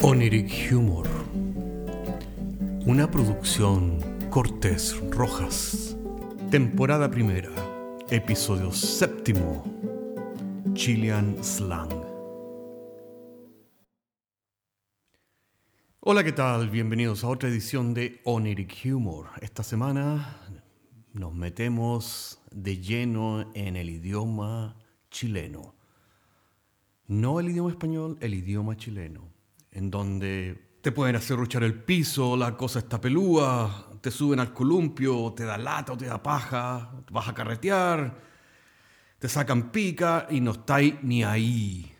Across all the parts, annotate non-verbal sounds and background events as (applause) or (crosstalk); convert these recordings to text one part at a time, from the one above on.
Oniric Humor. Una producción Cortés Rojas. Temporada primera. Episodio séptimo. Chilean Slang. Hola, ¿qué tal? Bienvenidos a otra edición de Oniric Humor. Esta semana nos metemos de lleno en el idioma chileno. No el idioma español, el idioma chileno en donde te pueden hacer ruchar el piso, la cosa está pelúa, te suben al columpio, te da lata o te da paja, vas a carretear, te sacan pica y no estáis ni ahí.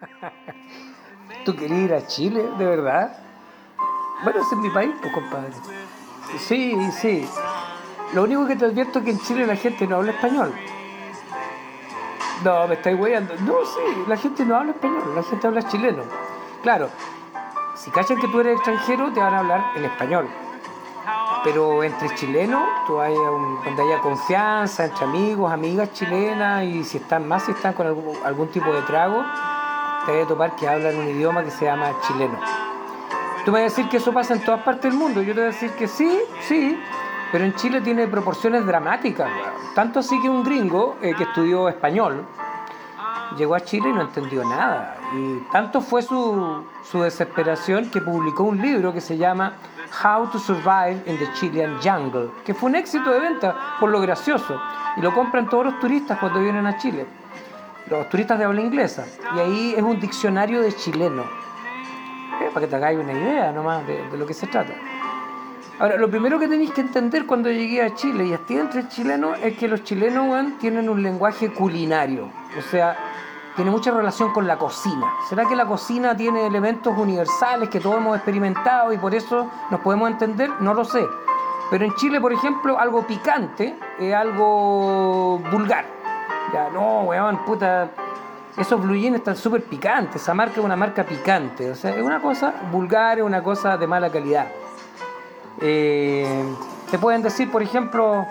(laughs) ¿Tú querías ir a Chile, de verdad? Bueno, ese es mi país, pues, compadre. Sí, sí. Lo único que te advierto es que en Chile la gente no habla español. No, me estáis weyando. No, sí, la gente no habla español, la gente habla chileno. Claro, si cachan que tú eres extranjero, te van a hablar en español. Pero entre chilenos, tú hay donde haya confianza, entre amigos, amigas chilenas, y si están más, si están con algún, algún tipo de trago, te vas a topar que hablan un idioma que se llama chileno. Tú me vas a decir que eso pasa en todas partes del mundo. Yo te voy a decir que sí, sí, pero en Chile tiene proporciones dramáticas. Tanto así que un gringo eh, que estudió español llegó a Chile y no entendió nada. Y tanto fue su, su desesperación que publicó un libro que se llama How to Survive in the Chilean Jungle, que fue un éxito de venta por lo gracioso. Y lo compran todos los turistas cuando vienen a Chile. Los turistas de habla inglesa. Y ahí es un diccionario de chileno. Eh, para que te hagáis una idea nomás de, de lo que se trata. Ahora, lo primero que tenéis que entender cuando llegué a Chile y estoy entre chilenos es que los chilenos tienen un lenguaje culinario, o sea, tiene mucha relación con la cocina. ¿Será que la cocina tiene elementos universales que todos hemos experimentado y por eso nos podemos entender? No lo sé. Pero en Chile, por ejemplo, algo picante es algo vulgar. Ya, no, weón, puta, esos blue jeans están súper picantes, esa marca es una marca picante, o sea, es una cosa vulgar, es una cosa de mala calidad. Eh, te pueden decir, por ejemplo,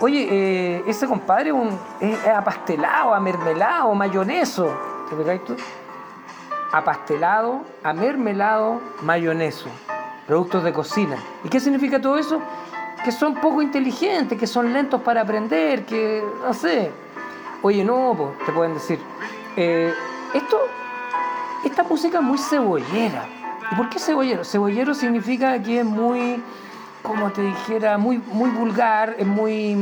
oye, eh, ese compadre es, apastelado, amermelado, mayoneso. ¿Te pegáis tú? Apastelado, amermelado, mayoneso. Productos de cocina. ¿Y qué significa todo eso? Que son poco inteligentes, que son lentos para aprender, que no sé. Oye, no, te pueden decir. Eh, esto, esta música es muy cebollera. ¿Y por qué cebollero? Cebollero significa que es muy, como te dijera, muy, muy vulgar, es muy...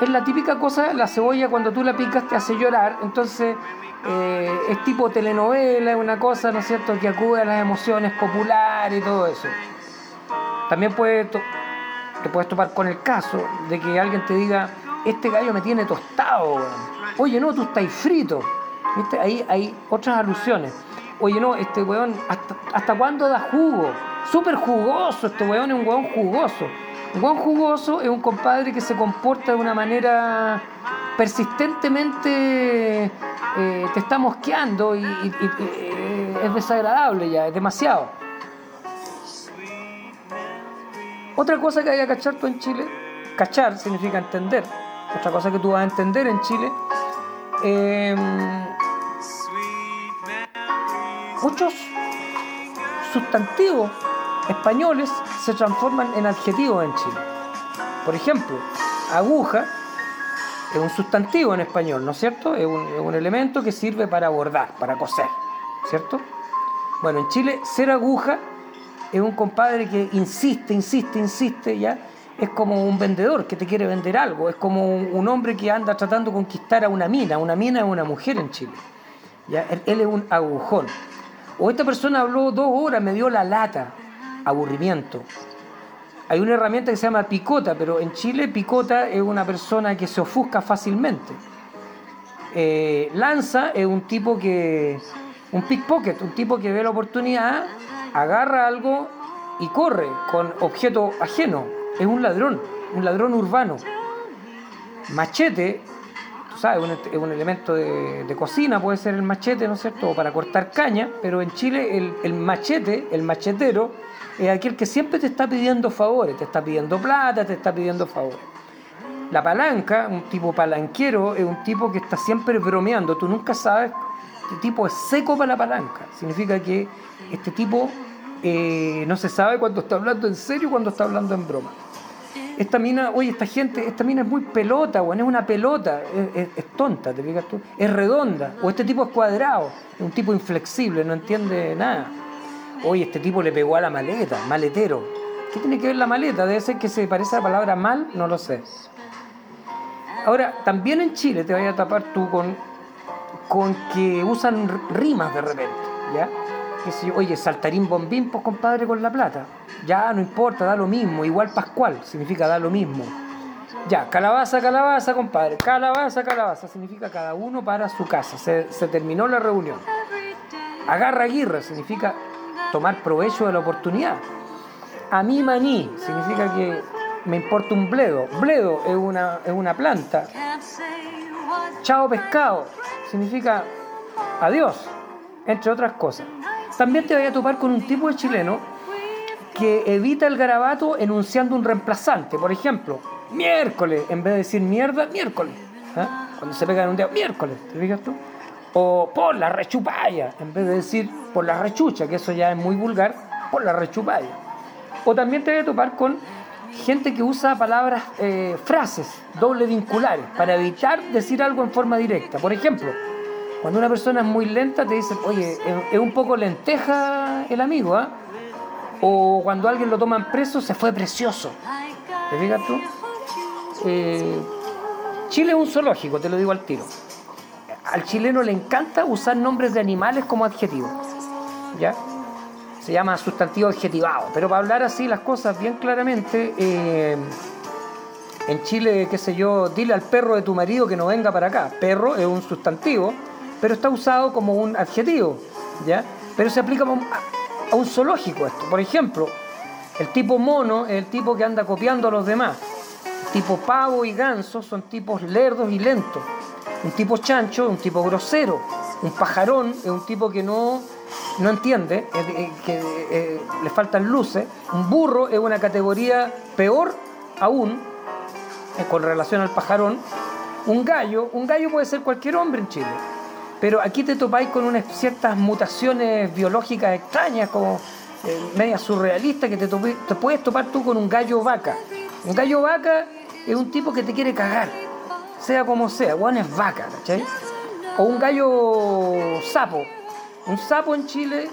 Es la típica cosa, la cebolla cuando tú la picas te hace llorar, entonces eh, es tipo telenovela, es una cosa, ¿no es cierto?, que acude a las emociones populares y todo eso. También puede te puedes topar con el caso de que alguien te diga, este gallo me tiene tostado, oye, no, tú estás frito. ¿Viste? Ahí hay otras alusiones. Oye, no, este weón, ¿hasta, hasta cuándo da jugo? Súper jugoso, este weón es un weón jugoso. Un weón jugoso es un compadre que se comporta de una manera persistentemente eh, te está mosqueando y, eh, es desagradable ya, es demasiado. Otra cosa que hay que cachar tú en Chile, cachar significa entender. Otra cosa que tú vas a entender en Chile. Eh, muchos sustantivos españoles se transforman en adjetivos en Chile. Por ejemplo, aguja es un sustantivo en español, ¿no es cierto? Es un, elemento que sirve para bordar, para coser, ¿cierto? Bueno, en Chile ser aguja es un compadre que insiste, insiste, insiste, ¿ya? Es como un vendedor que te quiere vender algo, es como un, hombre que anda tratando de conquistar a una mina, una mina es una mujer en Chile. ¿ya? él es un agujón. O esta persona habló dos horas, me dio la lata, aburrimiento. Hay una herramienta que se llama picota, pero en Chile picota es una persona que se ofusca fácilmente. Eh, lanza es un tipo que, un pickpocket, un tipo que ve la oportunidad, agarra algo y corre con objeto ajeno. Es un ladrón, un ladrón urbano. Machete es un elemento de, cocina, puede ser el machete, ¿no es cierto?, o para cortar caña, pero en Chile el, machete, el machetero, es aquel que siempre te está pidiendo favores, te está pidiendo plata, te está pidiendo favores. La palanca, un tipo palanquero, es un tipo que está siempre bromeando, tú nunca sabes este tipo es seco para la palanca. Significa que este tipo eh, no se sabe cuando está hablando en serio o cuando está hablando en broma. Esta mina, oye, esta gente, esta mina es muy pelota, bueno, es una pelota, es, tonta, ¿te fijas tú? Es redonda, o este tipo es cuadrado, es un tipo inflexible, no entiende nada. Oye, este tipo le pegó a la maleta, maletero. ¿Qué tiene que ver la maleta? Debe ser que se parece a la palabra mal, no lo sé. Ahora, también en Chile te vaya a tapar tú con, con que usan rimas de repente, ¿ya? Oye, saltarín bombín, pues compadre con la plata. Ya, no importa, da lo mismo. Igual Pascual, significa da lo mismo. Ya, calabaza, calabaza, compadre. Calabaza, calabaza, significa cada uno para su casa. Se, se terminó la reunión. Agarra aguirre, significa tomar provecho de la oportunidad. A mí maní, significa que me importa un bledo. Bledo es una, es una planta. Chao pescado significa adiós, entre otras cosas. También te voy a topar con un tipo de chileno que evita el garabato enunciando un reemplazante. Por ejemplo, miércoles, en vez de decir mierda, miércoles. ¿eh? Cuando se pegan un día, miércoles, ¿te fijas tú? O por la rechupalla, en vez de decir por la rechucha, que eso ya es muy vulgar, por la rechupalla. O también te voy a topar con gente que usa palabras, eh, frases doble vinculares para evitar decir algo en forma directa. Por ejemplo, cuando una persona es muy lenta te dice, oye, es un poco lenteja el amigo, ¿ah? O cuando alguien lo toman preso, se fue precioso. ¿Te fijas tú? Eh, Chile es un zoológico, te lo digo al tiro. Al chileno le encanta usar nombres de animales como adjetivos. ¿Ya? se llama sustantivo adjetivado. Pero para hablar así las cosas bien claramente, eh, en Chile, qué sé yo, dile al perro de tu marido que no venga para acá. Perro es un sustantivo, pero está usado como un adjetivo, ¿ya? Pero se aplica a un zoológico esto. Por ejemplo, el tipo mono es el tipo que anda copiando a los demás. El tipo pavo y ganso son tipos lerdos y lentos. Un tipo chancho es un tipo grosero. Un pajarón es un tipo que no no entiende, que eh, le faltan luces. Un burro es una categoría peor aún eh, con relación al pajarón. Un gallo, un gallo puede ser cualquier hombre en Chile. Pero aquí te topáis con unas ciertas mutaciones biológicas extrañas, como eh, media surrealistas, que te, te puedes topar tú con un gallo vaca. Un gallo vaca es un tipo que te quiere cagar, sea como sea, Juan es vaca, ¿cachai? O un gallo sapo, un sapo en Chile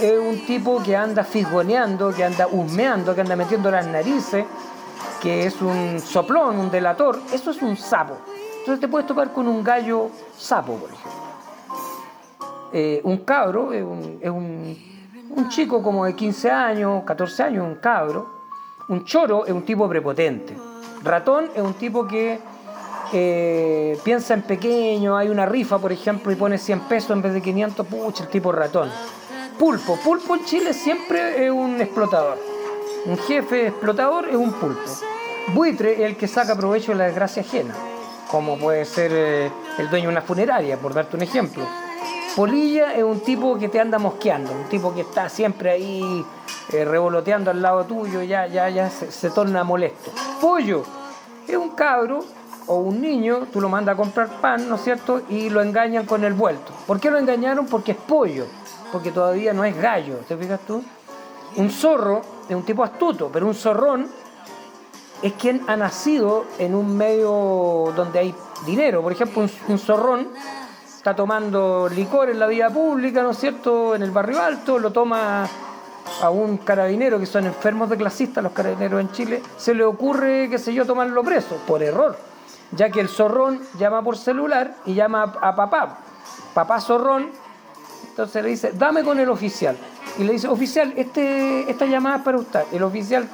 es un tipo que anda fisgoneando, que anda husmeando, que anda metiendo las narices, que es un soplón, un delator. Eso es un sapo. Entonces te puedes topar con un gallo sapo, por ejemplo. Eh, un cabro es, un, un, chico como de 15 años, 14 años, un cabro. Un choro es un tipo prepotente. Ratón es un tipo que eh, piensa en pequeño, hay una rifa, por ejemplo, y pone 100 pesos en vez de 500, pucha, el tipo ratón. Pulpo, pulpo en Chile siempre es un explotador. Un jefe explotador es un pulpo. Buitre es el que saca provecho de la desgracia ajena, como puede ser eh, el dueño de una funeraria, por darte un ejemplo. Polilla es un tipo que te anda mosqueando, un tipo que está siempre ahí eh, revoloteando al lado tuyo, ya, ya, ya se, se torna molesto. Pollo es un cabro o un niño, tú lo mandas a comprar pan, ¿no es cierto? Y lo engañan con el vuelto. ¿Por qué lo engañaron? Porque es pollo, porque todavía no es gallo, ¿te fijas tú? Un zorro es un tipo astuto, pero un zorrón es quien ha nacido en un medio donde hay dinero. Por ejemplo, un, zorrón está tomando licor en la vía pública, ¿no es cierto? En el barrio alto, lo toma a un carabinero que son enfermos de clasistas, los carabineros en Chile, se le ocurre, qué sé yo, tomarlo preso, por error ya que el zorrón llama por celular y llama a, papá, papá zorrón, entonces le dice, dame con el oficial. Y le dice, oficial, este, esta llamada es para usted. El oficial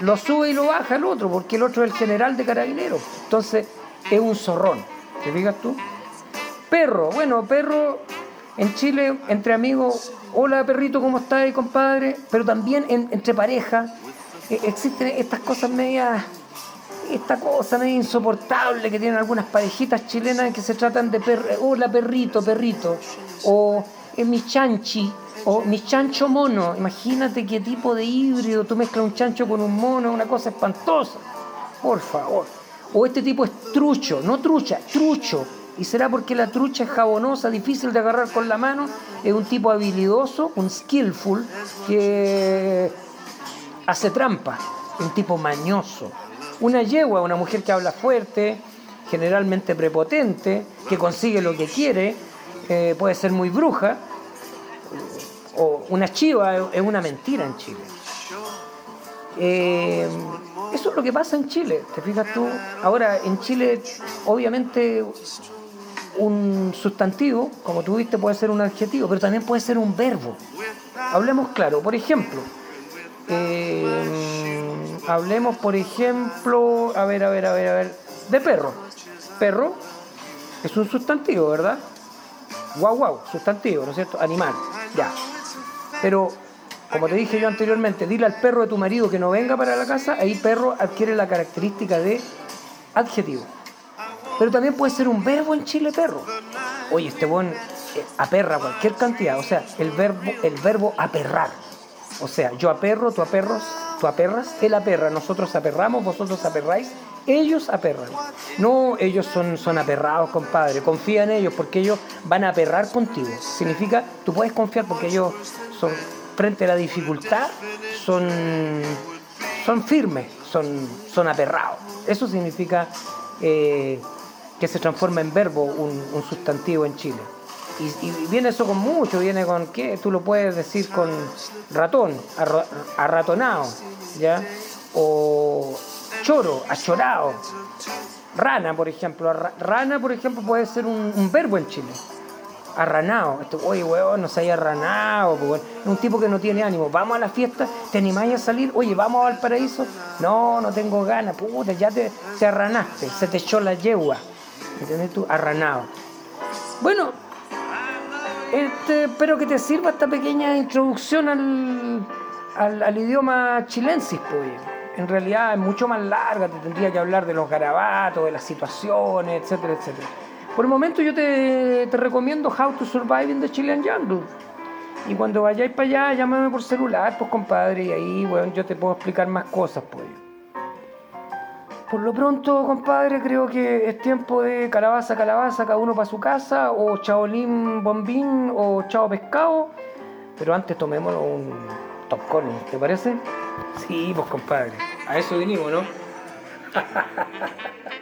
lo sube y lo baja el otro, porque el otro es el general de carabineros. Entonces es un zorrón. ¿Te fijas tú? Perro, bueno, perro en Chile, entre amigos, hola perrito, ¿cómo estás, compadre? Pero también entre parejas eh, existen estas cosas medias esta cosa medio insoportable que tienen algunas parejitas chilenas que se tratan de perro, hola perrito, perrito, o es mi chanchi, o mi chancho mono. Imagínate qué tipo de híbrido, tú mezclas un chancho con un mono, una cosa espantosa. Por favor. O este tipo es trucho, no trucha, trucho. Y será porque la trucha es jabonosa, difícil de agarrar con la mano, es un tipo habilidoso, un skillful, que hace trampa, un tipo mañoso. Una yegua, una mujer que habla fuerte, generalmente prepotente, que consigue lo que quiere, eh, puede ser muy bruja, una chiva es una mentira en Chile. Eh, eso es lo que pasa en Chile, ¿te fijas tú? Ahora, en Chile, obviamente, un sustantivo, como tú viste, puede ser un adjetivo, pero también puede ser un verbo. Hablemos claro, por ejemplo, eh, hablemos, por ejemplo, a ver, a ver, a ver, a ver, de perro. Perro es un sustantivo, ¿verdad? Guau, guau, sustantivo, ¿no es cierto? Animal, ya. Pero, como te dije yo anteriormente, dile al perro de tu marido que no venga para la casa, ahí perro adquiere la característica de adjetivo. Pero también puede ser un verbo en Chile perro. Oye, este buen eh, aperra cualquier cantidad. O sea, el verbo, el verbo aperrar. O sea, yo aperro, tú aperros, tú aperras, él aperra, nosotros aperramos, vosotros aperráis, ellos aperran. No, ellos son, son aperrados, compadre. Confía en ellos porque ellos van a aperrar contigo. Significa, tú puedes confiar porque ellos frente a la dificultad, son, son firmes, son, son aperrados. Eso significa eh, que se transforma en verbo un, sustantivo en Chile. Y, viene eso con mucho, viene con qué, tú lo puedes decir con ratón, arratonado, ¿ya? O choro, achorado. Rana, por ejemplo. Rana, por ejemplo, puede ser un, verbo en Chile. Arranado. Este, oye, weón, no se haya arranado. Pues, un tipo que no tiene ánimo. Vamos a la fiesta, ¿te animáis a salir? Oye, vamos al paraíso. No, no tengo ganas. Puta, ya te, te arranaste. Se te echó la yegua. ¿Entiendes tú? Arranado. Bueno, este, espero que te sirva esta pequeña introducción al, al, idioma chilensis, pues. En realidad es mucho más larga, te tendría que hablar de los garabatos, de las situaciones, etcétera, etcétera. Por el momento yo te, te recomiendo How to Survive in the Chilean Jungle. Y cuando vayáis para allá, llámame por celular, pues compadre, y ahí, bueno, yo te puedo explicar más cosas, pues. Por lo pronto, compadre, creo que es tiempo de calabaza, calabaza, cada uno para su casa, o chaolín bombín, o chao pescado. Pero antes tomémonos un top ¿te parece? Sí, pues compadre, a eso vinimos, ¿no? (laughs)